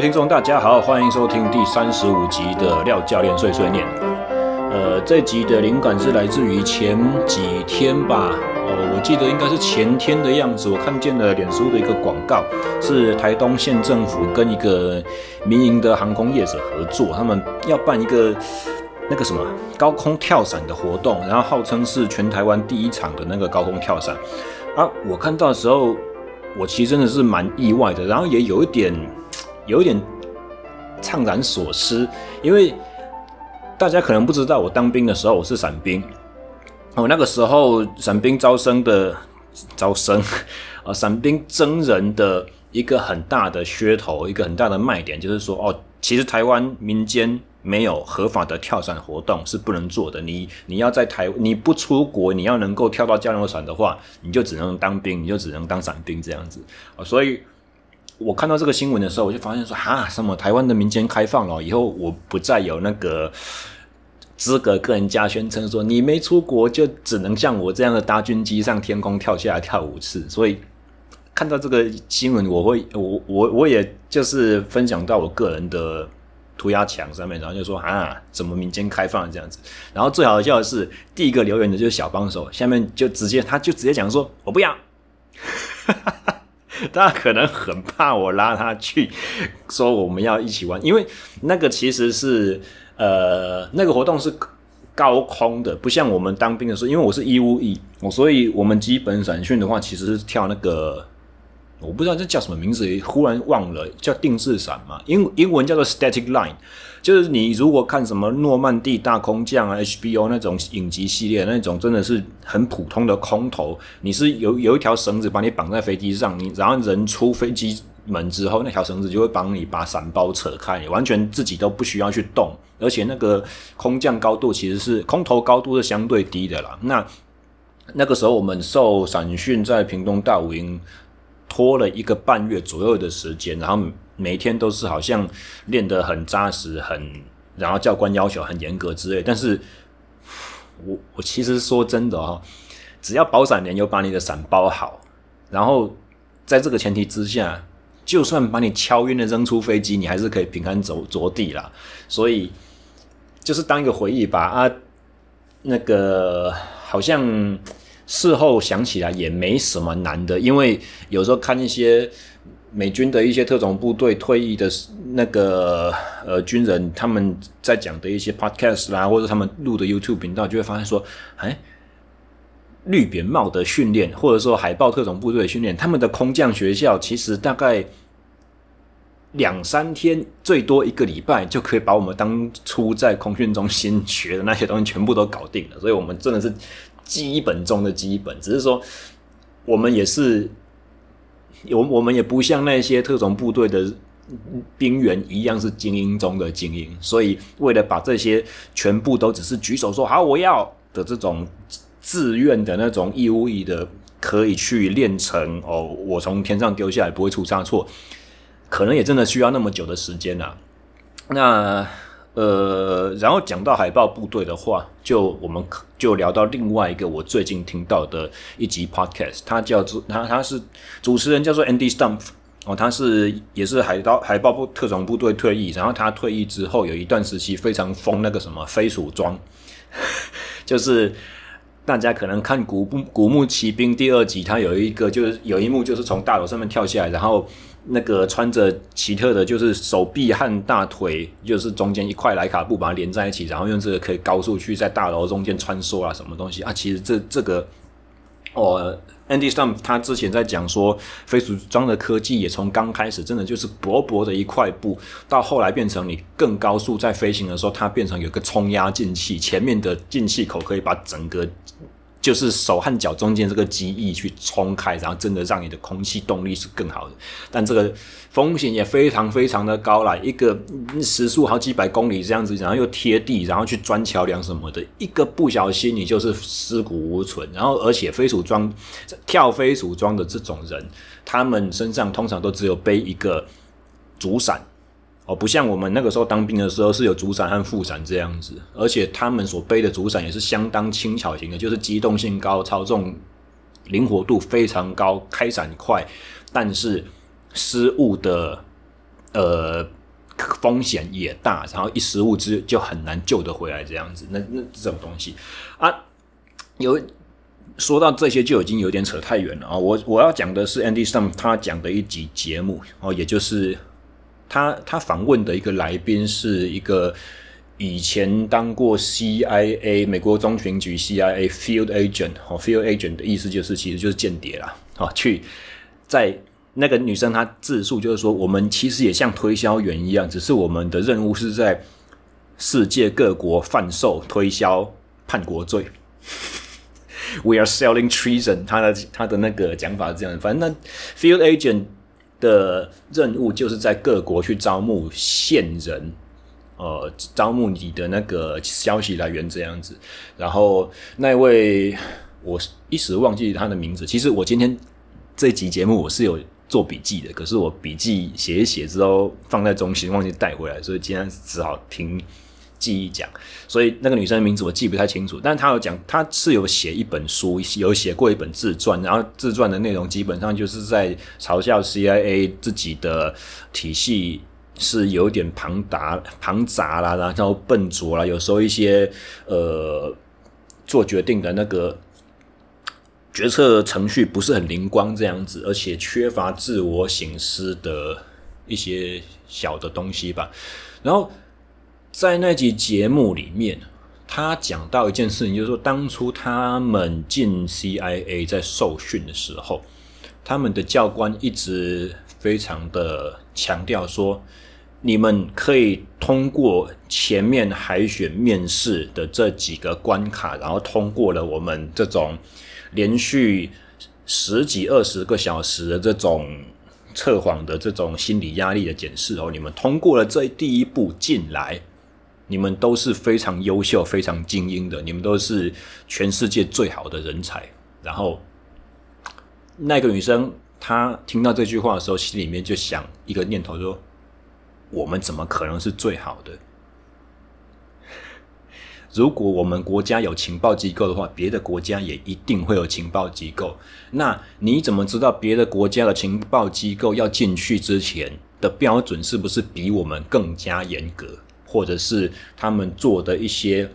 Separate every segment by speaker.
Speaker 1: 位听众，大家好，欢迎收听第三十五集的廖教练碎碎念。呃，这集的灵感是来自于前几天吧，呃，我记得应该是前天的样子，我看见了脸书的一个广告，是台东县政府跟一个民营的航空业者合作，他们要办一个那个什么高空跳伞的活动，然后号称是全台湾第一场的那个高空跳伞。啊，我看到的时候，我其实真的是蛮意外的，然后也有一点。有一点怅然所失，因为大家可能不知道，我当兵的时候我是伞兵。我那个时候伞兵招生的招生啊，伞兵征人的一个很大的噱头，一个很大的卖点，就是说哦，其实台湾民间没有合法的跳伞活动是不能做的。你你要在台你不出国，你要能够跳到降落伞的话，你就只能当兵，你就只能当伞兵这样子啊，所以。我看到这个新闻的时候，我就发现说，哈，什么台湾的民间开放了，以后我不再有那个资格跟人家宣称说，你没出国就只能像我这样的搭军机上天空跳下来跳五次。所以看到这个新闻，我会，我我我也就是分享到我个人的涂鸦墙上面，然后就说，啊，怎么民间开放这样子？然后最好笑的是，第一个留言的就是小帮手，下面就直接他就直接讲说，我不要。大家可能很怕我拉他去说我们要一起玩，因为那个其实是呃那个活动是高空的，不像我们当兵的时候，因为我是义务役，我所以我们基本伞训的话其实是跳那个我不知道这叫什么名字，忽然忘了叫定制伞嘛，英英文叫做 static line。就是你如果看什么诺曼底大空降啊，HBO 那种影集系列，那种真的是很普通的空投，你是有有一条绳子把你绑在飞机上，你然后人出飞机门之后，那条绳子就会帮你把伞包扯开，你完全自己都不需要去动，而且那个空降高度其实是空投高度是相对低的啦。那那个时候我们受伞训在屏东大武营拖了一个半月左右的时间，然后。每天都是好像练得很扎实，很然后教官要求很严格之类。但是我我其实说真的哦，只要保伞连有把你的伞包好，然后在这个前提之下，就算把你敲晕了扔出飞机，你还是可以平安走着地啦。所以就是当一个回忆吧啊，那个好像事后想起来也没什么难的，因为有时候看一些。美军的一些特种部队退役的那个呃军人，他们在讲的一些 podcast 啦，或者他们录的 YouTube 频道，就会发现说，哎，绿扁帽的训练，或者说海豹特种部队的训练，他们的空降学校其实大概两三天，最多一个礼拜，就可以把我们当初在空训中心学的那些东西全部都搞定了。所以，我们真的是基本中的基本，只是说我们也是。我我们也不像那些特种部队的兵员一样是精英中的精英，所以为了把这些全部都只是举手说好我要的这种自愿的那种义务役的，可以去练成哦，我从天上丢下来不会出差错，可能也真的需要那么久的时间啊。那。呃，然后讲到海豹部队的话，就我们就聊到另外一个我最近听到的一集 podcast，他叫做他他是主持人叫做 Andy Stump 哦，他是也是海盗海豹部特种部队退役，然后他退役之后有一段时期非常疯那个什么飞鼠装，就是大家可能看古《古古墓奇兵》第二集，他有一个就是有一幕就是从大楼上面跳下来，然后。那个穿着奇特的，就是手臂和大腿，就是中间一块莱卡布把它连在一起，然后用这个可以高速去在大楼中间穿梭啊，什么东西啊？其实这这个哦，Andy Stump 他之前在讲说，飞鼠装的科技也从刚开始真的就是薄薄的一块布，到后来变成你更高速在飞行的时候，它变成有个冲压进气，前面的进气口可以把整个。就是手和脚中间这个机翼去冲开，然后真的让你的空气动力是更好的，但这个风险也非常非常的高啦，一个时速好几百公里这样子，然后又贴地，然后去钻桥梁什么的，一个不小心你就是尸骨无存。然后而且飞鼠装跳飞鼠装的这种人，他们身上通常都只有背一个主伞。哦，不像我们那个时候当兵的时候是有主伞和副伞这样子，而且他们所背的主伞也是相当轻巧型的，就是机动性高、操纵灵活度非常高、开伞快，但是失误的呃风险也大，然后一失误之就很难救得回来这样子。那那这种东西啊，有说到这些就已经有点扯太远了啊。我我要讲的是 Andy Stumpf 他讲的一集节目哦，也就是他他访问的一个来宾是一个。以前当过 CIA 美国中情局 CIA field agent 哦，field agent 的意思就是其实就是间谍啦，哦，去在那个女生她自述就是说，我们其实也像推销员一样，只是我们的任务是在世界各国贩售、推销叛国罪。We are selling treason，他的他的那个讲法是这样，反正那 field agent 的任务就是在各国去招募线人。呃，招募你的那个消息来源这样子，然后那位我一时忘记他的名字。其实我今天这集节目我是有做笔记的，可是我笔记写一写之后放在中心忘记带回来，所以今天只好听记忆讲。所以那个女生的名字我记不太清楚，但她有讲，她是有写一本书，有写过一本自传，然后自传的内容基本上就是在嘲笑 CIA 自己的体系。是有点庞杂、庞杂啦，然后笨拙啦，有时候一些呃做决定的那个决策程序不是很灵光这样子，而且缺乏自我省思的一些小的东西吧。然后在那集节目里面，他讲到一件事情，就是说当初他们进 CIA 在受训的时候，他们的教官一直非常的强调说。你们可以通过前面海选面试的这几个关卡，然后通过了我们这种连续十几二十个小时的这种测谎的这种心理压力的检视哦，你们通过了这第一步进来，你们都是非常优秀、非常精英的，你们都是全世界最好的人才。然后那个女生她听到这句话的时候，心里面就想一个念头说。我们怎么可能是最好的？如果我们国家有情报机构的话，别的国家也一定会有情报机构。那你怎么知道别的国家的情报机构要进去之前的标准是不是比我们更加严格，或者是他们做的一些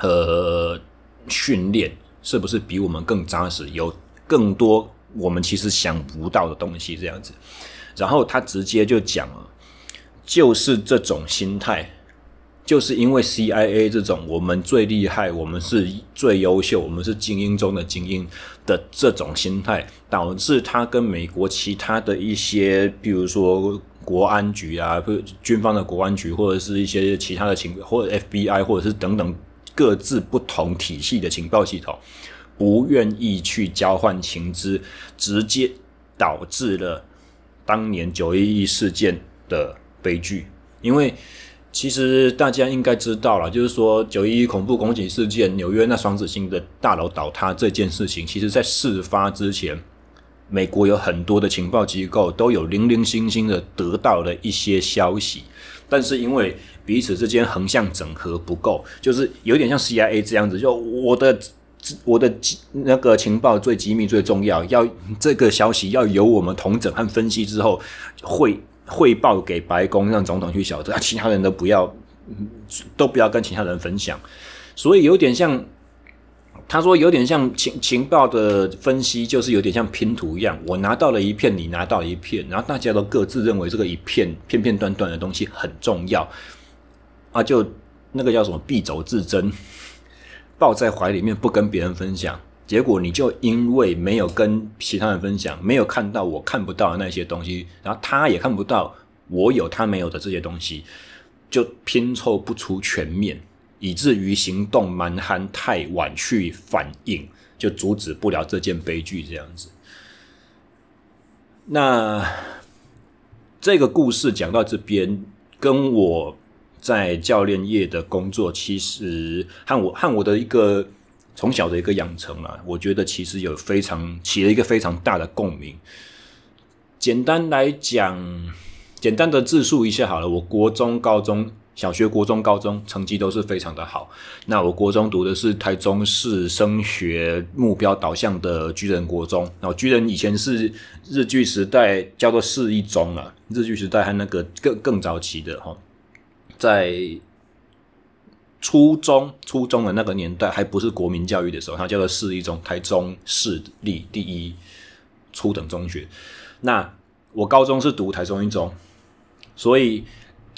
Speaker 1: 呃训练是不是比我们更扎实，有更多我们其实想不到的东西？这样子，然后他直接就讲了。就是这种心态，就是因为 CIA 这种我们最厉害，我们是最优秀，我们是精英中的精英的这种心态，导致他跟美国其他的一些，比如说国安局啊，不军方的国安局，或者是一些其他的情，或者 FBI，或者是等等各自不同体系的情报系统，不愿意去交换情资，直接导致了当年九一一事件的。悲剧，因为其实大家应该知道了，就是说九一一恐怖攻击事件，纽约那双子星的大楼倒塌这件事情，其实在事发之前，美国有很多的情报机构都有零零星星的得到了一些消息，但是因为彼此之间横向整合不够，就是有点像 CIA 这样子，就我的我的那个情报最机密最重要，要这个消息要由我们统整和分析之后汇。汇报给白宫，让总统去晓得，其他人都不要，都不要跟其他人分享。所以有点像，他说有点像情情报的分析，就是有点像拼图一样。我拿到了一片，你拿到了一片，然后大家都各自认为这个一片片片段段的东西很重要，啊，就那个叫什么敝帚自珍，抱在怀里面不跟别人分享。结果你就因为没有跟其他人分享，没有看到我看不到的那些东西，然后他也看不到我有他没有的这些东西，就拼凑不出全面，以至于行动蛮横，太晚去反应，就阻止不了这件悲剧这样子。那这个故事讲到这边，跟我在教练业的工作，其实和我和我的一个。从小的一个养成啊，我觉得其实有非常起了一个非常大的共鸣。简单来讲，简单的自述一下好了。我国中、高中小学、国中、高中成绩都是非常的好。那我国中读的是台中市升学目标导向的居仁国中。然后居仁以前是日据时代叫做市一中啊，日据时代和那个更更早期的哈，在初中初中的那个年代还不是国民教育的时候，它叫做市一中，台中市立第一初等中学。那我高中是读台中一中，所以。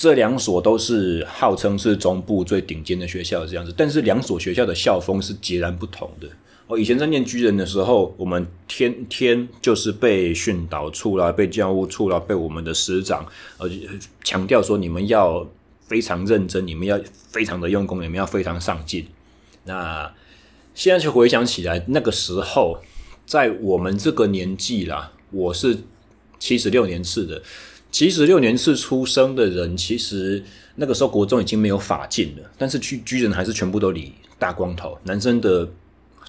Speaker 1: 这两所都是号称是中部最顶尖的学校，这样子。但是两所学校的校风是截然不同的。我以前在念居人的时候，我们天天就是被训导处啦、被教务处啦、被我们的师长呃强调说，你们要非常认真，你们要非常的用功，你们要非常上进。那现在去回想起来，那个时候在我们这个年纪啦，我是七十六年次的。七十六年次出生的人，其实那个时候国中已经没有发禁了，但是去居人还是全部都理大光头，男生的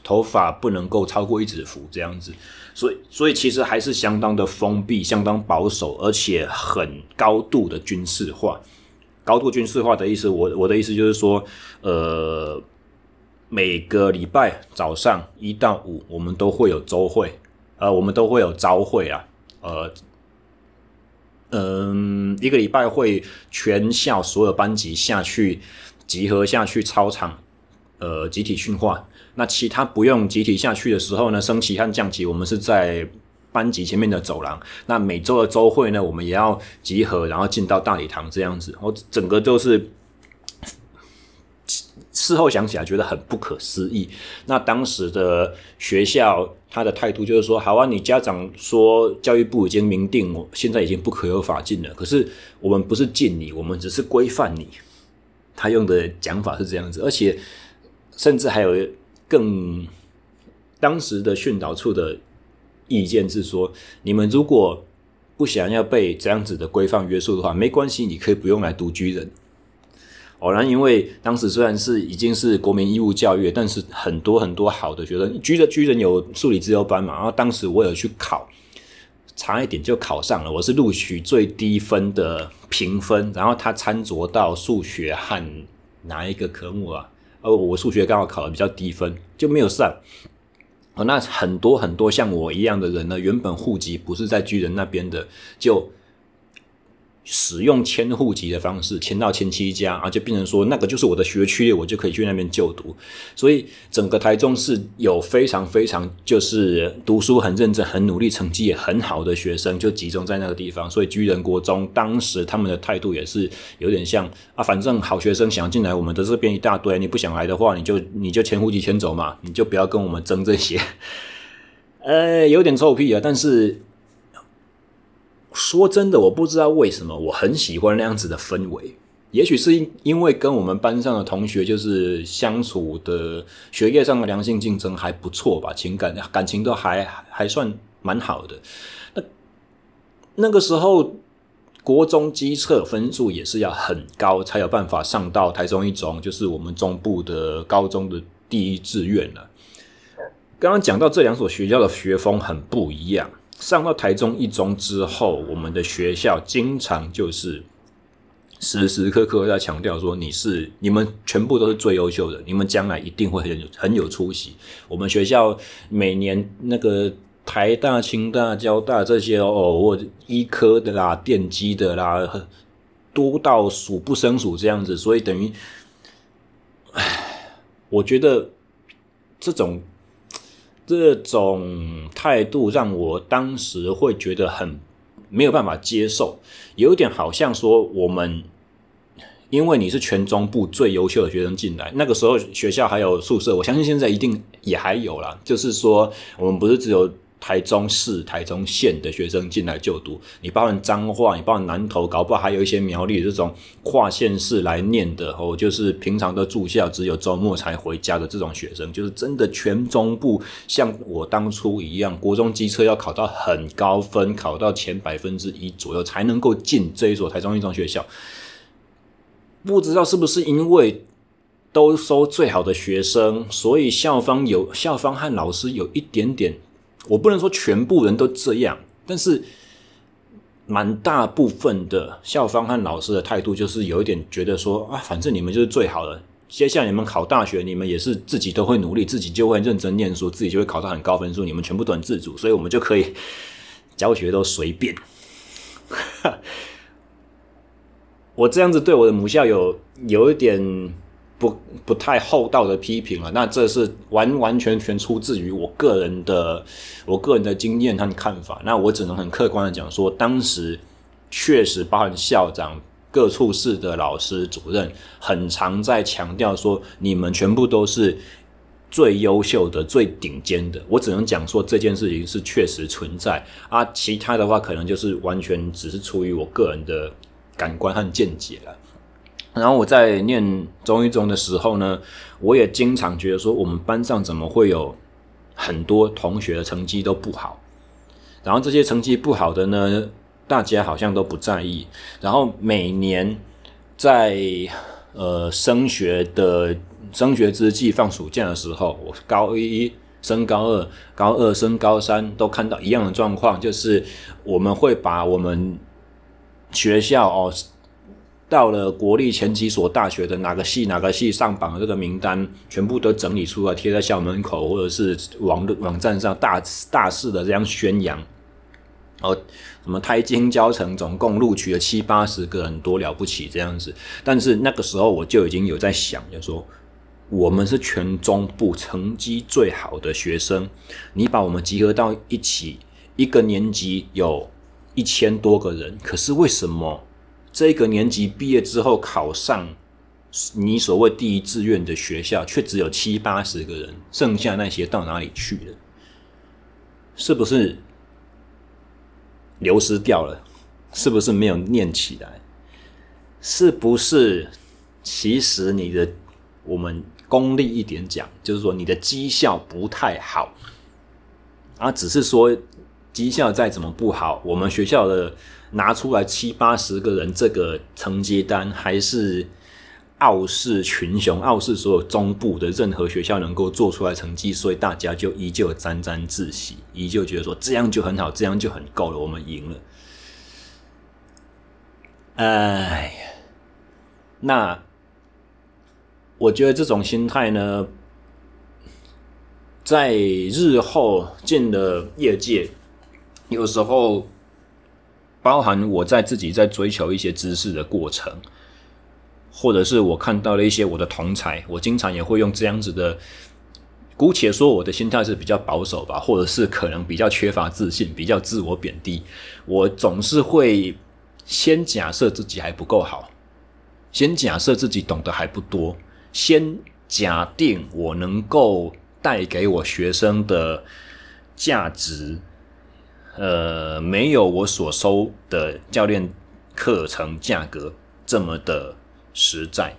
Speaker 1: 头发不能够超过一指幅这样子，所以所以其实还是相当的封闭、相当保守，而且很高度的军事化。高度军事化的意思，我我的意思就是说，呃，每个礼拜早上一到五，我们都会有周会，呃，我们都会有朝会啊，呃。嗯，一个礼拜会全校所有班级下去集合下去操场，呃，集体训话。那其他不用集体下去的时候呢，升旗和降旗，我们是在班级前面的走廊。那每周的周会呢，我们也要集合，然后进到大礼堂这样子。我整个都是。事后想起来觉得很不可思议。那当时的学校他的态度就是说：“好啊，你家长说教育部已经明定，我现在已经不可有法禁了。可是我们不是禁你，我们只是规范你。”他用的讲法是这样子，而且甚至还有更当时的训导处的意见是说：“你们如果不想要被这样子的规范约束的话，没关系，你可以不用来读居人。”偶然，因为当时虽然是已经是国民义务教育，但是很多很多好的学生，居的居仁有数理资优班嘛，然后当时我有去考，差一点就考上了，我是录取最低分的评分，然后他参酌到数学和哪一个科目啊？呃，我数学刚好考的比较低分，就没有上。哦，那很多很多像我一样的人呢，原本户籍不是在居仁那边的，就。使用迁户籍的方式迁到亲戚家，啊，就变成说那个就是我的学区，我就可以去那边就读。所以整个台中市有非常非常就是读书很认真、很努力、成绩也很好的学生，就集中在那个地方。所以居仁国中当时他们的态度也是有点像啊，反正好学生想进来我们的这边一大堆，你不想来的话，你就你就迁户籍迁走嘛，你就不要跟我们争这些。呃，有点臭屁啊，但是。说真的，我不知道为什么我很喜欢那样子的氛围。也许是因为跟我们班上的同学就是相处的学业上的良性竞争还不错吧，情感感情都还还算蛮好的。那那个时候国中基测分数也是要很高才有办法上到台中一中，就是我们中部的高中的第一志愿了。刚刚讲到这两所学校的学风很不一样。上到台中一中之后，我们的学校经常就是时时刻刻在强调说，你是你们全部都是最优秀的，你们将来一定会很有很有出息。我们学校每年那个台大、清大、交大这些哦，或医科的啦、电机的啦，多到数不胜数这样子，所以等于，唉，我觉得这种。这种态度让我当时会觉得很没有办法接受，有点好像说我们因为你是全中部最优秀的学生进来，那个时候学校还有宿舍，我相信现在一定也还有啦，就是说我们不是只有。台中市、台中县的学生进来就读，你包含彰化，你包含南投，搞不好还有一些苗栗这种跨县市来念的哦，就是平常的住校，只有周末才回家的这种学生，就是真的全中部像我当初一样，国中机车要考到很高分，考到前百分之一左右才能够进这一所台中一中学校。不知道是不是因为都收最好的学生，所以校方有校方和老师有一点点。我不能说全部人都这样，但是蛮大部分的校方和老师的态度就是有一点觉得说啊，反正你们就是最好的，接下来你们考大学，你们也是自己都会努力，自己就会认真念书，自己就会考到很高分数，你们全部都很自主，所以我们就可以教学都随便。我这样子对我的母校有有一点不不太厚道的批评了，那这是完完全全出自于我个人的我个人的经验和看法。那我只能很客观的讲说，当时确实包含校长、各处室的老师、主任，很常在强调说，你们全部都是最优秀的、最顶尖的。我只能讲说这件事情是确实存在啊，其他的话可能就是完全只是出于我个人的。感官和见解了。然后我在念中一中的时候呢，我也经常觉得说，我们班上怎么会有很多同学的成绩都不好？然后这些成绩不好的呢，大家好像都不在意。然后每年在呃升学的升学之际，放暑假的时候，我高一升高二，高二升高三，都看到一样的状况，就是我们会把我们。学校哦，到了国立前几所大学的哪个系哪个系上榜的这个名单，全部都整理出来贴在校门口或者是网网站上，大大肆的这样宣扬。哦，什么台金交成总共录取了七八十个人，多了不起这样子。但是那个时候我就已经有在想，就说我们是全中部成绩最好的学生，你把我们集合到一起，一个年级有。一千多个人，可是为什么这个年级毕业之后考上你所谓第一志愿的学校，却只有七八十个人？剩下那些到哪里去了？是不是流失掉了？是不是没有念起来？是不是其实你的我们功利一点讲，就是说你的绩效不太好啊？只是说。绩效再怎么不好，我们学校的拿出来七八十个人，这个成绩单还是傲视群雄，傲视所有中部的任何学校能够做出来成绩，所以大家就依旧沾沾自喜，依旧觉得说这样就很好，这样就很够了，我们赢了。哎，那我觉得这种心态呢，在日后进了业界。有时候，包含我在自己在追求一些知识的过程，或者是我看到了一些我的同才，我经常也会用这样子的，姑且说我的心态是比较保守吧，或者是可能比较缺乏自信，比较自我贬低。我总是会先假设自己还不够好，先假设自己懂得还不多，先假定我能够带给我学生的价值。呃，没有我所收的教练课程价格这么的实在，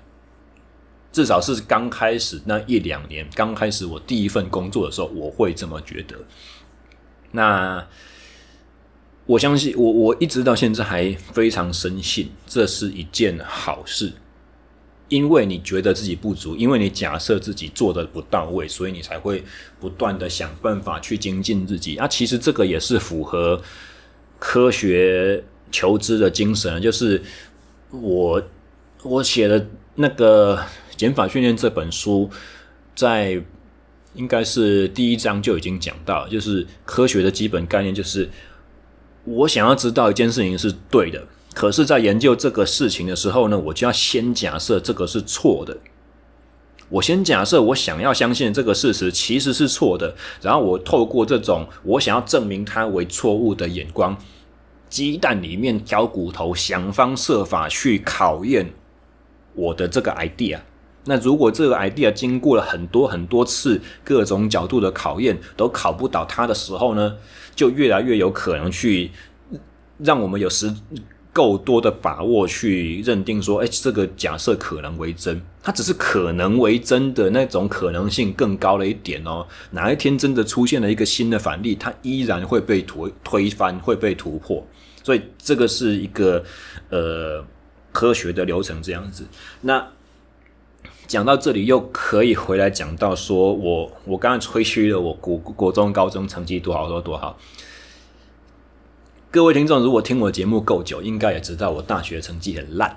Speaker 1: 至少是刚开始那一两年，刚开始我第一份工作的时候，我会这么觉得。那我相信，我我一直到现在还非常深信，这是一件好事。因为你觉得自己不足，因为你假设自己做的不到位，所以你才会不断的想办法去精进自己。啊，其实这个也是符合科学求知的精神，就是我我写的那个《减法训练》这本书，在应该是第一章就已经讲到，就是科学的基本概念，就是我想要知道一件事情是对的。可是，在研究这个事情的时候呢，我就要先假设这个是错的。我先假设我想要相信这个事实其实是错的，然后我透过这种我想要证明它为错误的眼光，鸡蛋里面挑骨头，想方设法去考验我的这个 idea。那如果这个 idea 经过了很多很多次各种角度的考验，都考不倒它的时候呢，就越来越有可能去让我们有时。够多的把握去认定说，哎，这个假设可能为真，它只是可能为真的那种可能性更高了一点哦。哪一天真的出现了一个新的反例，它依然会被推推翻，会被突破。所以这个是一个呃科学的流程这样子。那讲到这里，又可以回来讲到说我我刚刚吹嘘了我国国中高中成绩多好多多好。各位听众，如果听我节目够久，应该也知道我大学成绩很烂，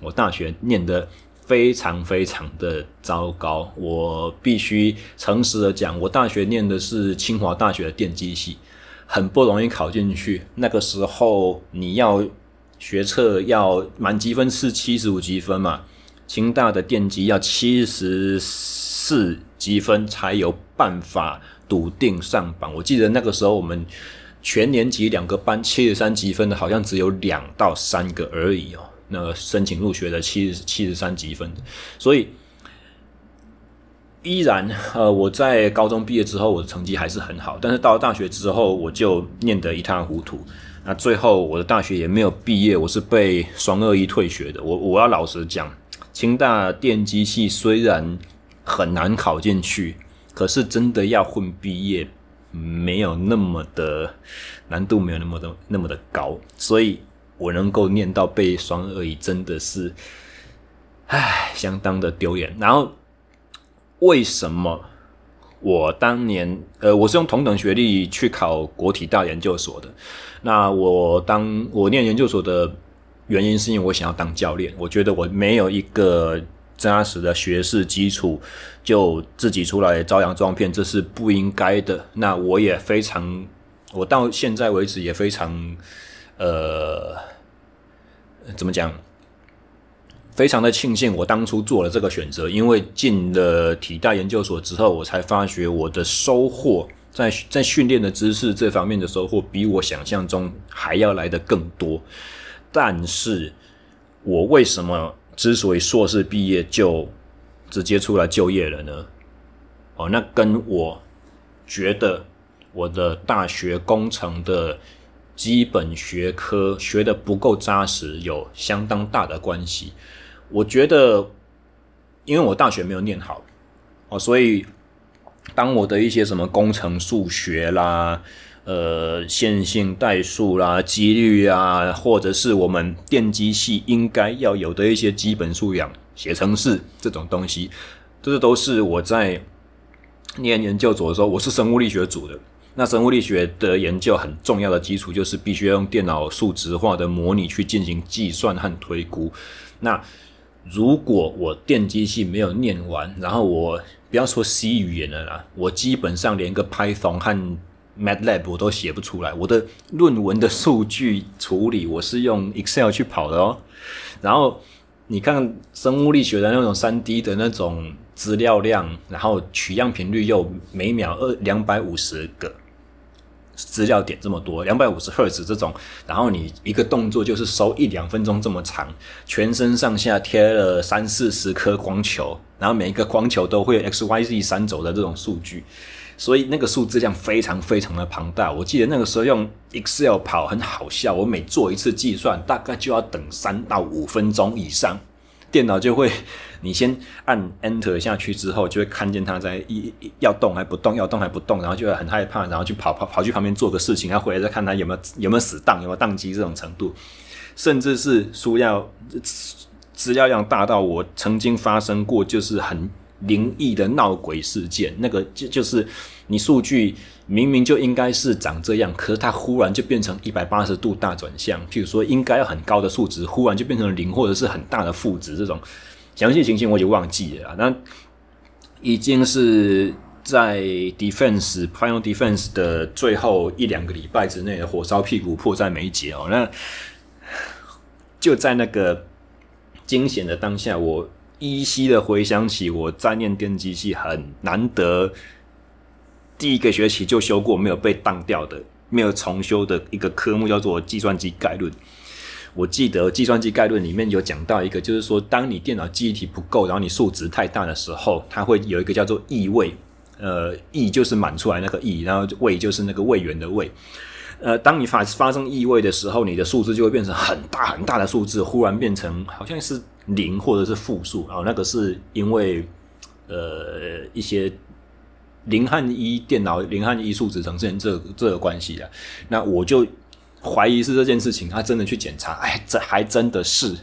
Speaker 1: 我大学念得非常非常的糟糕。我必须诚实的讲，我大学念的是清华大学的电机系，很不容易考进去。那个时候你要学测要满积分是七十五积分嘛，清大的电机要七十四积分才有办法笃定上榜。我记得那个时候我们。全年级两个班七十三积分的，好像只有两到三个而已哦。那申请入学的七十七十三积分，所以依然呃，我在高中毕业之后，我的成绩还是很好。但是到了大学之后，我就念得一塌糊涂。那最后我的大学也没有毕业，我是被双二一退学的。我我要老实讲，清大电机系虽然很难考进去，可是真的要混毕业。没有那么的难度，没有那么的那么的高，所以我能够念到被双二一，真的是，唉，相当的丢脸。然后为什么我当年呃，我是用同等学历去考国体大研究所的？那我当我念研究所的原因，是因为我想要当教练，我觉得我没有一个。扎实的学识基础，就自己出来招摇撞骗，这是不应该的。那我也非常，我到现在为止也非常，呃，怎么讲？非常的庆幸我当初做了这个选择，因为进了体大研究所之后，我才发觉我的收获在在训练的知识这方面的收获，比我想象中还要来得更多。但是我为什么？之所以硕士毕业就直接出来就业了呢？哦，那跟我觉得我的大学工程的基本学科学得不够扎实有相当大的关系。我觉得，因为我大学没有念好哦，所以当我的一些什么工程数学啦。呃，线性代数啦、几率啊，或者是我们电机系应该要有的一些基本素养，写程式这种东西，这都是我在念研究所的时候，我是生物力学组的。那生物力学的研究很重要的基础，就是必须要用电脑数值化的模拟去进行计算和推估。那如果我电机系没有念完，然后我不要说 C 语言了啦，我基本上连个 Python 和 MATLAB 我都写不出来，我的论文的数据处理我是用 Excel 去跑的哦。然后你看生物力学的那种三 D 的那种资料量，然后取样频率又每秒二两百五十个资料点这么多，两百五十赫兹这种，然后你一个动作就是收一两分钟这么长，全身上下贴了三四十颗光球，然后每一个光球都会有 X Y Z 三轴的这种数据。所以那个数字量非常非常的庞大，我记得那个时候用 Excel 跑很好笑，我每做一次计算大概就要等三到五分钟以上，电脑就会，你先按 Enter 下去之后，就会看见它在一要动还不动，要动还不动，然后就会很害怕，然后去跑跑跑去旁边做个事情，然后回来再看它有没有有没有死档，有没有宕机这种程度，甚至是书要资料量大到我曾经发生过，就是很。灵异的闹鬼事件，那个就就是你数据明明就应该是长这样，可是它忽然就变成一百八十度大转向。譬如说，应该要很高的数值，忽然就变成零，或者是很大的负值，这种详细情形我已经忘记了。那已经是在 Defense Final Defense 的最后一两个礼拜之内的火烧屁股，迫在眉睫哦。那就在那个惊险的当下，我。依稀的回想起我在念电机系很难得，第一个学期就修过没有被当掉的、没有重修的一个科目，叫做计算机概论。我记得计算机概论里面有讲到一个，就是说，当你电脑记忆体不够，然后你数值太大的时候，它会有一个叫做异位，呃，异就是满出来那个异，然后位就是那个位元的位。呃，当你发发生异位的时候，你的数字就会变成很大很大的数字，忽然变成好像是。零或者是负数，然后那个是因为呃一些零和一电脑零和一数值呈现这这个关系啊，那我就怀疑是这件事情，他真的去检查，哎，这还真的是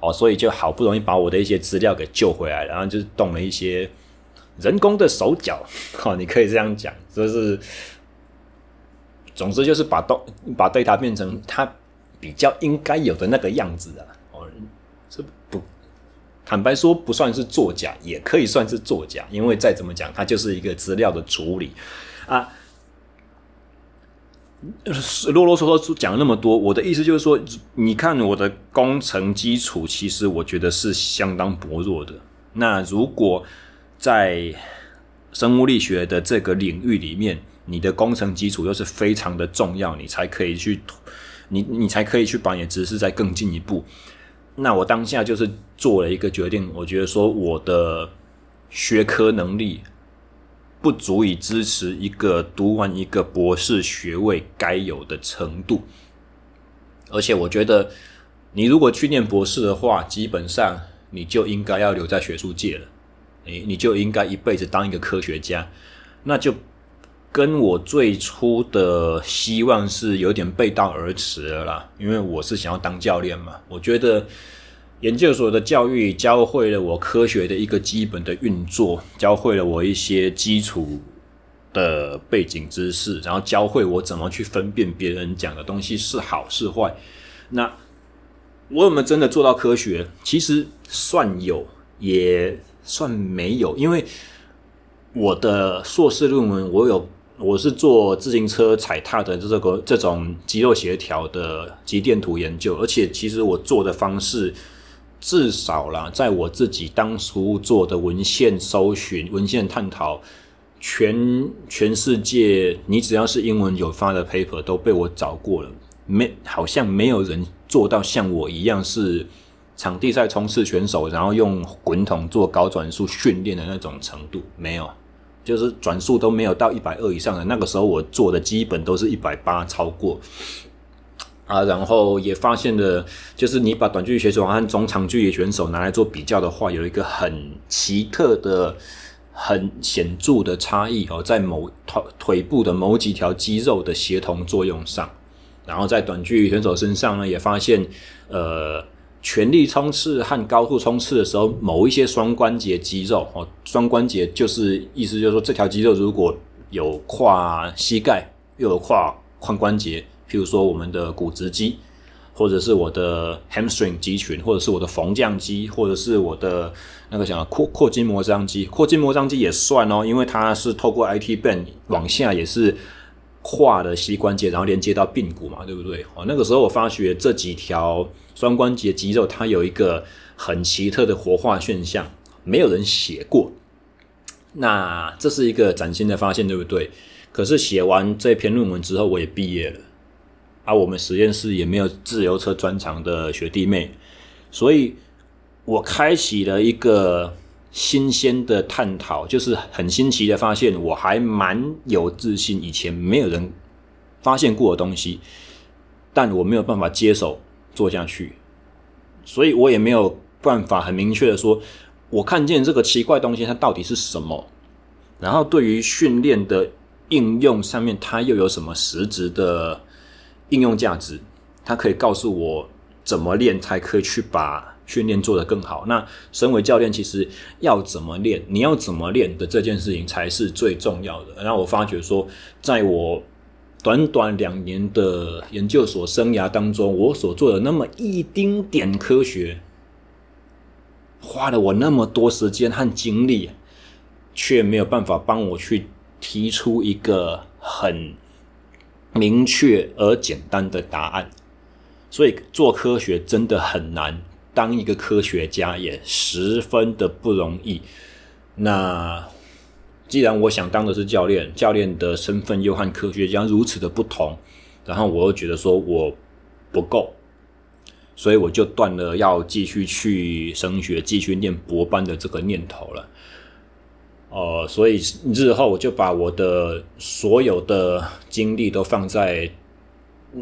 Speaker 1: 哦，所以就好不容易把我的一些资料给救回来，然后就动了一些人工的手脚，哦，你可以这样讲，就是总之就是把东把 data 变成它比较应该有的那个样子啊。坦白说不算是作假，也可以算是作假，因为再怎么讲，它就是一个资料的处理啊。啰啰嗦嗦讲那么多，我的意思就是说，你看我的工程基础，其实我觉得是相当薄弱的。那如果在生物力学的这个领域里面，你的工程基础又是非常的重要，你才可以去，你你才可以去把你的知识再更进一步。那我当下就是做了一个决定，我觉得说我的学科能力。不足以支持一个读完一个博士学位该有的程度，而且我觉得，你如果去念博士的话，基本上你就应该要留在学术界了，你你就应该一辈子当一个科学家，那就跟我最初的希望是有点背道而驰了啦，因为我是想要当教练嘛，我觉得。研究所的教育教会了我科学的一个基本的运作，教会了我一些基础的背景知识，然后教会我怎么去分辨别人讲的东西是好是坏。那我有没有真的做到科学？其实算有，也算没有，因为我的硕士论文，我有我是做自行车踩踏的这个这种肌肉协调的肌电图研究，而且其实我做的方式。至少啦，在我自己当初做的文献搜寻、文献探讨，全全世界，你只要是英文有发的 paper 都被我找过了，没好像没有人做到像我一样是场地赛冲刺选手，然后用滚筒做高转速训练的那种程度，没有，就是转速都没有到一百二以上的。那个时候我做的基本都是一百八超过。啊，然后也发现了，就是你把短距离选手和中长距离选手拿来做比较的话，有一个很奇特的、很显著的差异哦，在某腿腿部的某几条肌肉的协同作用上。然后在短距离选手身上呢，也发现，呃，全力冲刺和高速冲刺的时候，某一些双关节肌肉哦，双关节就是意思就是说，这条肌肉如果有跨膝盖，又有跨髋关节。譬如说，我们的股直肌，或者是我的 hamstring 肌群，或者是我的缝匠肌，或者是我的那个叫扩扩筋膜张肌，扩筋膜张肌也算哦，因为它是透过 IT band 往下也是跨的膝关节，然后连接到髌骨嘛，对不对？哦，那个时候我发觉这几条双关节肌肉它有一个很奇特的活化现象，没有人写过。那这是一个崭新的发现，对不对？可是写完这篇论文之后，我也毕业了。而、我们实验室也没有自由车专长的学弟妹，所以我开启了一个新鲜的探讨，就是很新奇的发现，我还蛮有自信，以前没有人发现过的东西，但我没有办法接手做下去，所以我也没有办法很明确的说，我看见这个奇怪东西它到底是什么，然后对于训练的应用上面，它又有什么实质的。应用价值，它可以告诉我怎么练才可以去把训练做得更好。那身为教练，其实要怎么练，你要怎么练的这件事情才是最重要的。然后我发觉说，在我短短两年的研究所生涯当中，我所做的那么一丁点科学，花了我那么多时间和精力，却没有办法帮我去提出一个很。明确而简单的答案，所以做科学真的很难，当一个科学家也十分的不容易。那既然我想当的是教练，教练的身份又和科学家如此的不同，然后我又觉得说我不够，所以我就断了要继续去升学、继续念博班的这个念头了。呃，所以日后我就把我的所有的精力都放在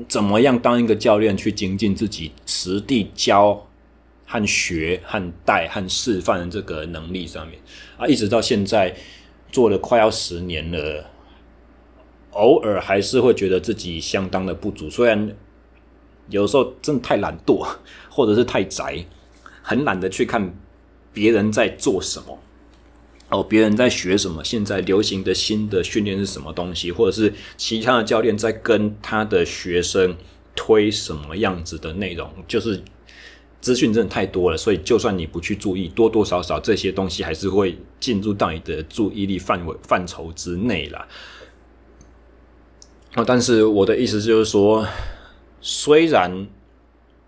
Speaker 1: 怎么样当一个教练，去精进自己实地教和学和带和示范的这个能力上面啊，一直到现在做了快要十年了，偶尔还是会觉得自己相当的不足，虽然有时候真的太懒惰，或者是太宅，很懒得去看别人在做什么。哦，别人在学什么，现在流行的新的训练是什么东西，或者是其他的教练在跟他的学生推什么样子的内容，就是资讯真的太多了，所以就算你不去注意，多多少少这些东西还是会进入到你的注意力范围范畴之内啦。哦，但是我的意思就是说，虽然。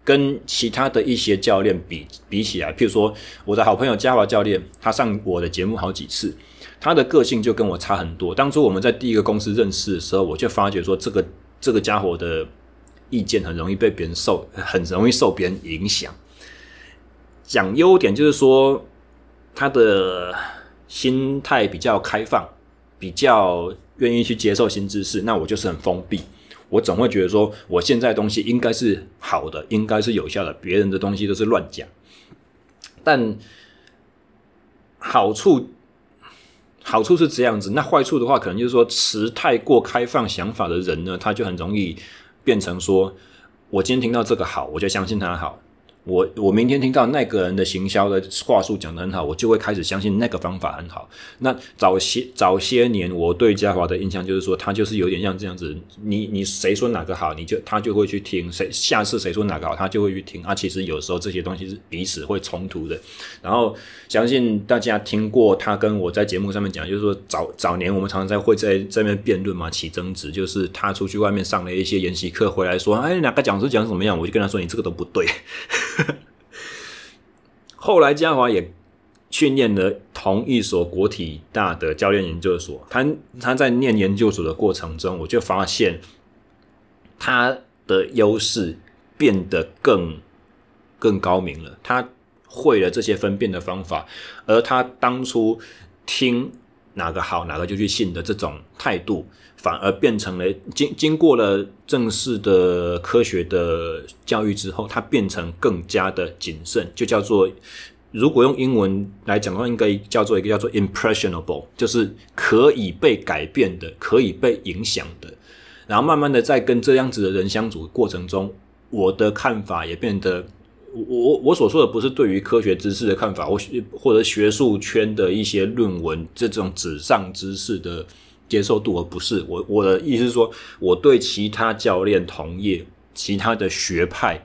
Speaker 1: 跟其他的一些教练比比起来，譬如说我的好朋友嘉华教练，他上我的节目好几次，他的个性就跟我差很多。当初我们在第一个公司认识的时候，我就发觉说，这个这个家伙的意见很容易被别人受，很容易受别人影响。讲优点就是说，他的心态比较开放，比较愿意去接受新知识，那我就是很封闭。我总会觉得说，我现在东西应该是好的，应该是有效的，别人的东西都是乱讲。但好处好处是这样子，那坏处的话，可能就是说，持太过开放想法的人呢，他就很容易变成说，我今天听到这个好，我就相信他好。我我明天听到那个人的行销的话术讲得很好，我就会开始相信那个方法很好。那早些早些年，我对嘉华的印象就是说，他就是有点像这样子，你你谁说哪个好，你就他就会去听；谁下次谁说哪个好，他就会去听。啊，其实有时候这些东西是彼此会冲突的。然后相信大家听过他跟我在节目上面讲，就是说早早年我们常常在会在这边辩论嘛，起争执，就是他出去外面上了一些研习课回来说，哎，哪个讲师讲怎么样，我就跟他说，你这个都不对。后来嘉华也训练了同一所国体大的教练研究所。他他在念研究所的过程中，我就发现他的优势变得更更高明了。他会了这些分辨的方法，而他当初听哪个好，哪个就去信的这种态度。反而变成了经经过了正式的科学的教育之后，它变成更加的谨慎，就叫做如果用英文来讲的话，应该叫做一个叫做 impressionable，就是可以被改变的，可以被影响的。然后慢慢的在跟这样子的人相处过程中，我的看法也变得，我我所说的不是对于科学知识的看法，我或者学术圈的一些论文这种纸上知识的。接受度，而不是我。我的意思是说，我对其他教练同业、其他的学派，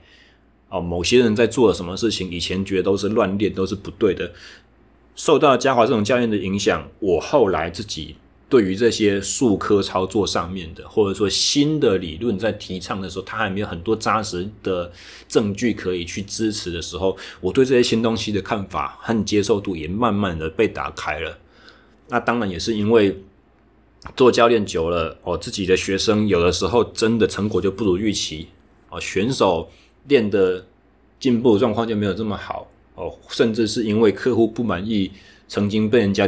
Speaker 1: 哦，某些人在做了什么事情，以前觉得都是乱练，都是不对的。受到嘉华这种教练的影响，我后来自己对于这些术科操作上面的，或者说新的理论在提倡的时候，他还没有很多扎实的证据可以去支持的时候，我对这些新东西的看法和接受度也慢慢的被打开了。那当然也是因为。做教练久了，哦，自己的学生有的时候真的成果就不如预期，哦，选手练的进步状况就没有这么好，哦，甚至是因为客户不满意，曾经被人家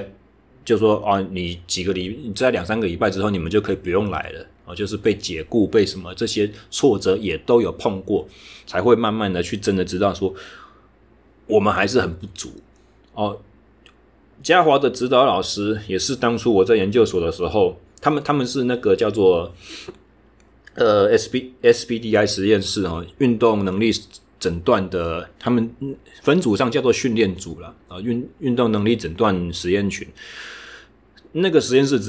Speaker 1: 就说啊，你几个礼，你在两三个礼拜之后，你们就可以不用来了，哦，就是被解雇，被什么这些挫折也都有碰过，才会慢慢的去真的知道说，我们还是很不足，哦。嘉华的指导老师也是当初我在研究所的时候，他们他们是那个叫做呃 S B S B D I 实验室哦，运动能力诊断的，他们分组上叫做训练组了啊，运运动能力诊断实验群。那个实验室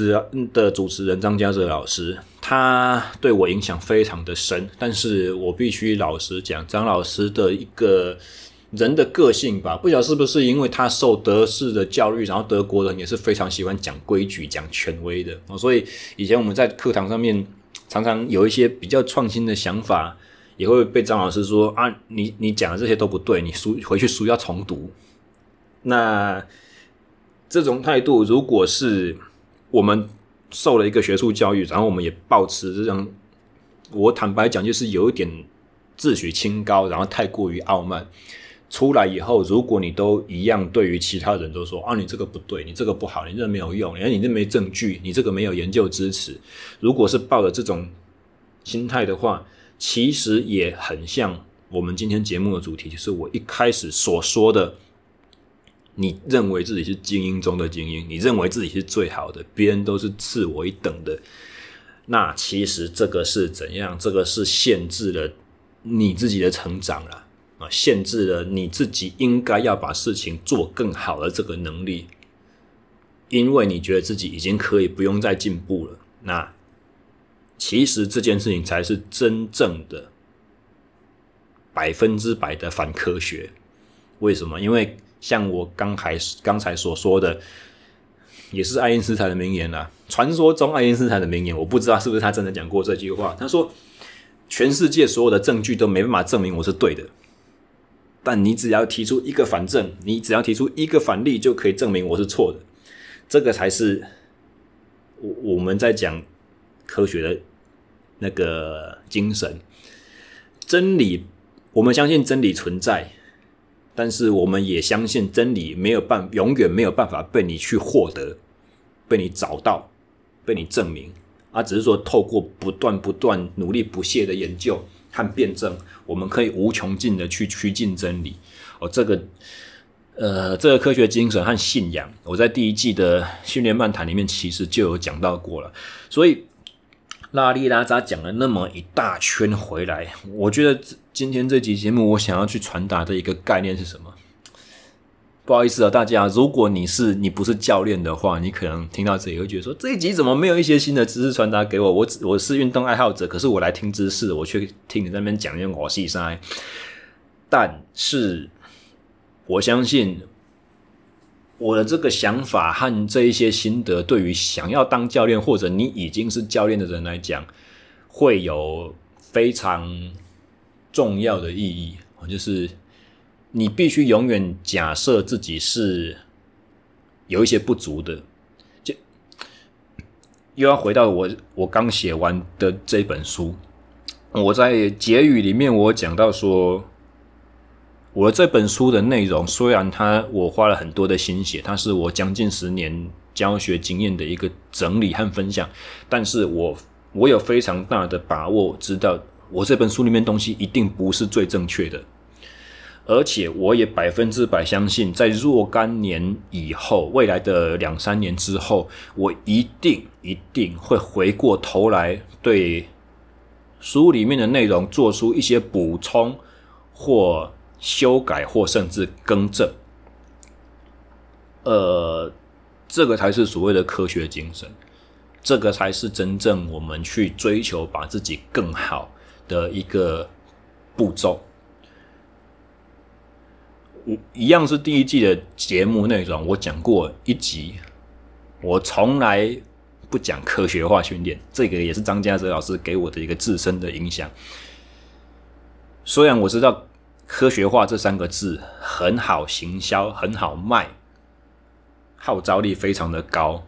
Speaker 1: 的主持人张家泽老师，他对我影响非常的深，但是我必须老实讲，张老师的一个。人的个性吧，不晓得是不是因为他受德式的教育，然后德国人也是非常喜欢讲规矩、讲权威的，所以以前我们在课堂上面常常有一些比较创新的想法，也会被张老师说啊，你你讲的这些都不对，你书回去书要重读。那这种态度，如果是我们受了一个学术教育，然后我们也抱持这种，我坦白讲，就是有一点自诩清高，然后太过于傲慢。出来以后，如果你都一样，对于其他人都说啊，你这个不对，你这个不好，你这没有用，哎，你这没证据，你这个没有研究支持。如果是抱着这种心态的话，其实也很像我们今天节目的主题，就是我一开始所说的，你认为自己是精英中的精英，你认为自己是最好的，别人都是次我一等的，那其实这个是怎样？这个是限制了你自己的成长了。啊，限制了你自己应该要把事情做更好的这个能力。因为你觉得自己已经可以不用再进步了，那其实这件事情才是真正的百分之百的反科学。为什么？因为像我刚才刚才所说的，也是爱因斯坦的名言啊，传说中爱因斯坦的名言，我不知道是不是他真的讲过这句话。他说：“全世界所有的证据都没办法证明我是对的，但你只要提出一个反证，你只要提出一个反例，就可以证明我是错的。这个才是我我们在讲科学的那个精神。真理，我们相信真理存在。”但是我们也相信真理没有办，永远没有办法被你去获得，被你找到，被你证明，而只是说透过不断不断努力不懈的研究和辩证，我们可以无穷尽的去趋近真理。哦，这个，呃，这个科学精神和信仰，我在第一季的训练漫谈里面其实就有讲到过了，所以。拉里拉扎讲了那么一大圈回来，我觉得今天这集节目我想要去传达的一个概念是什么？不好意思啊，大家，如果你是你不是教练的话，你可能听到这里会觉得说，这一集怎么没有一些新的知识传达给我？我我是运动爱好者，可是我来听知识，我却听你在那边讲一些我细塞。但是我相信。我的这个想法和这一些心得，对于想要当教练或者你已经是教练的人来讲，会有非常重要的意义。就是你必须永远假设自己是有一些不足的，就又要回到我我刚写完的这本书，我在结语里面我讲到说。我这本书的内容，虽然它我花了很多的心血，它是我将近十年教学经验的一个整理和分享，但是我我有非常大的把握，知道我这本书里面东西一定不是最正确的，而且我也百分之百相信，在若干年以后，未来的两三年之后，我一定一定会回过头来对书里面的内容做出一些补充或。修改或甚至更正，呃，这个才是所谓的科学精神，这个才是真正我们去追求把自己更好的一个步骤。我一样是第一季的节目内容，我讲过一集，我从来不讲科学化训练，这个也是张家泽老师给我的一个自身的影响。虽然我知道。科学化这三个字很好行销，很好卖，号召力非常的高。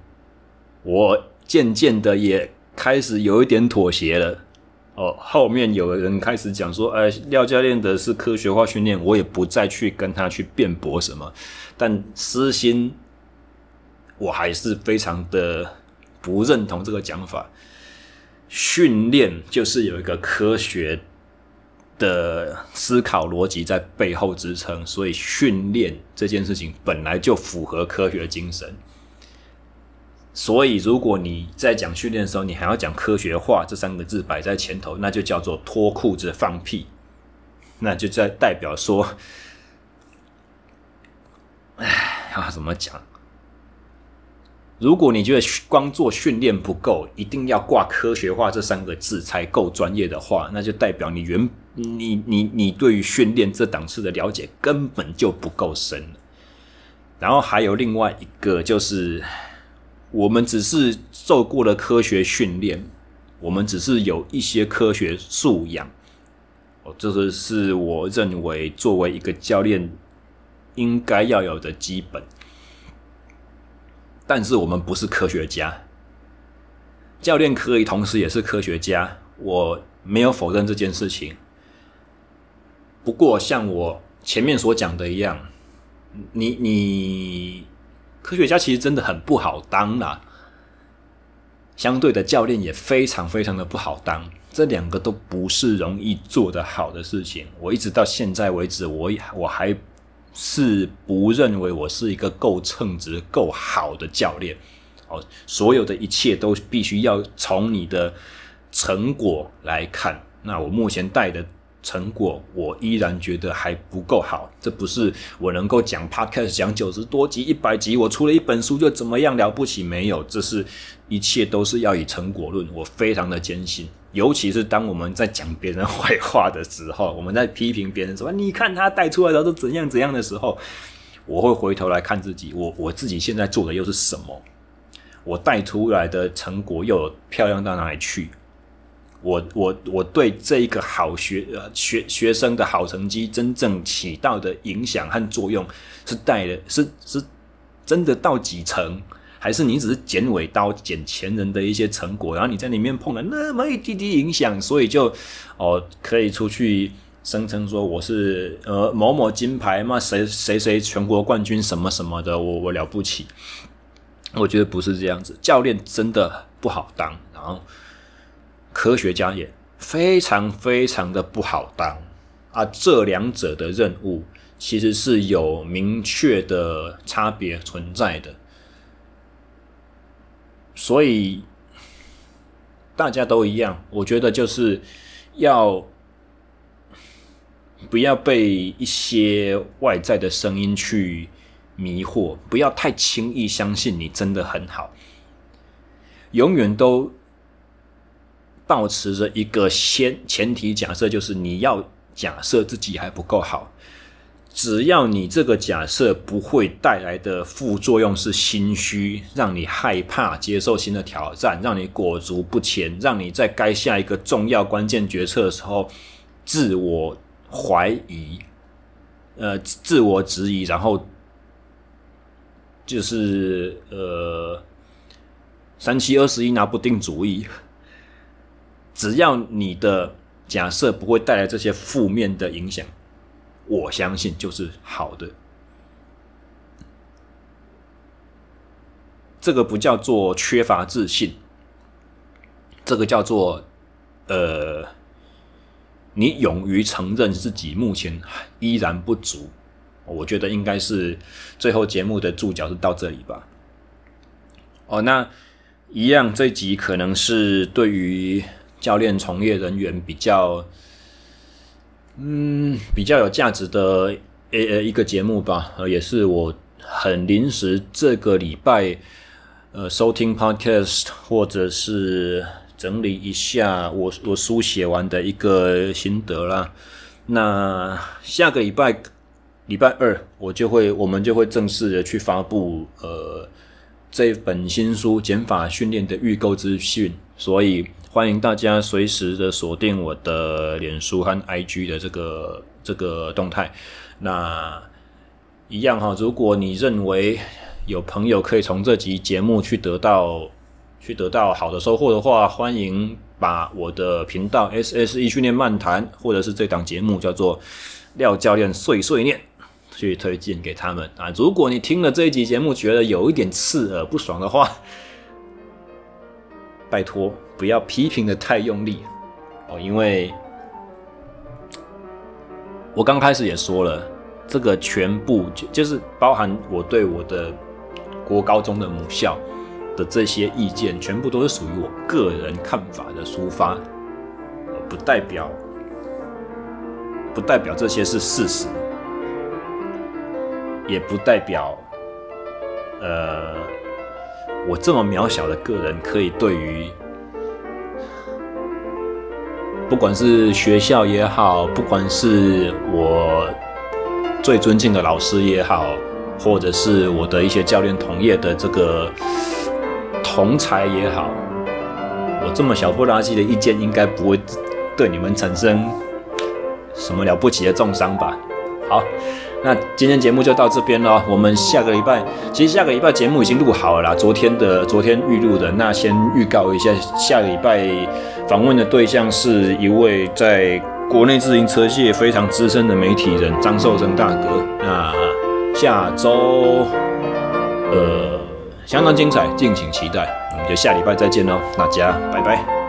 Speaker 1: 我渐渐的也开始有一点妥协了。哦，后面有人开始讲说：“哎，廖教练的是科学化训练。”我也不再去跟他去辩驳什么。但私心，我还是非常的不认同这个讲法。训练就是有一个科学。的思考逻辑在背后支撑，所以训练这件事情本来就符合科学精神。所以，如果你在讲训练的时候，你还要讲科学化这三个字摆在前头，那就叫做脱裤子放屁，那就在代表说，哎，要怎么讲？如果你觉得光做训练不够，一定要挂科学化这三个字才够专业的话，那就代表你原你你你对于训练这档次的了解根本就不够深。然后还有另外一个就是，我们只是受过了科学训练，我们只是有一些科学素养。哦，这个是我认为作为一个教练应该要有的基本。但是我们不是科学家，教练可以同时也是科学家，我没有否认这件事情。不过像我前面所讲的一样，你你科学家其实真的很不好当啦，相对的教练也非常非常的不好当，这两个都不是容易做得好的事情。我一直到现在为止，我我还。是不认为我是一个够称职、够好的教练哦。所有的一切都必须要从你的成果来看。那我目前带的成果，我依然觉得还不够好。这不是我能够讲 podcast 讲九十多集、一百集，我出了一本书就怎么样了不起？没有，这是一切都是要以成果论。我非常的坚信，尤其是当我们在讲别人坏话的时候，我们在批评别人说你看他带出来的都怎样怎样的时候，我会回头来看自己，我我自己现在做的又是什么？我带出来的成果又漂亮到哪里去？我我我对这一个好学呃学学生的好成绩真正起到的影响和作用是带的是是真的到几成，还是你只是剪尾刀剪前人的一些成果，然后你在里面碰了那么一滴滴影响，所以就哦可以出去声称说我是呃某某金牌嘛，谁谁谁全国冠军什么什么的，我我了不起？我觉得不是这样子，教练真的不好当，然后。科学家也非常非常的不好当啊！这两者的任务其实是有明确的差别存在的，所以大家都一样。我觉得就是要不要被一些外在的声音去迷惑，不要太轻易相信你真的很好，永远都。保持着一个先前提假设，就是你要假设自己还不够好。只要你这个假设不会带来的副作用是心虚，让你害怕接受新的挑战，让你裹足不前，让你在该下一个重要关键决策的时候自我怀疑，呃，自我质疑，然后就是呃三七二十一拿不定主意。只要你的假设不会带来这些负面的影响，我相信就是好的。这个不叫做缺乏自信，这个叫做呃，你勇于承认自己目前依然不足。我觉得应该是最后节目的注脚是到这里吧。哦，那一样，这集可能是对于。教练从业人员比较，嗯，比较有价值的呃呃一个节目吧，呃，也是我很临时这个礼拜呃收听 podcast 或者是整理一下我我书写完的一个心得啦。那下个礼拜礼拜二我就会我们就会正式的去发布呃这本新书减法训练的预购资讯，所以。欢迎大家随时的锁定我的脸书和 IG 的这个这个动态。那一样哈，如果你认为有朋友可以从这集节目去得到去得到好的收获的话，欢迎把我的频道 SSE 训练漫谈，或者是这档节目叫做廖教练碎碎念，去推荐给他们啊。如果你听了这一集节目觉得有一点刺耳不爽的话，拜托。不要批评的太用力哦，因为我刚开始也说了，这个全部就就是包含我对我的国高中的母校的这些意见，全部都是属于我个人看法的抒发，不代表不代表这些是事实，也不代表呃我这么渺小的个人可以对于。不管是学校也好，不管是我最尊敬的老师也好，或者是我的一些教练同业的这个同才也好，我这么小不拉几的意见，应该不会对你们产生什么了不起的重伤吧？好。那今天节目就到这边了，我们下个礼拜，其实下个礼拜节目已经录好了，昨天的昨天预录的。那先预告一下，下个礼拜访问的对象是一位在国内自行车界非常资深的媒体人张寿生大哥。那下周呃相当精彩，敬请期待。我们就下礼拜再见喽，大家拜拜。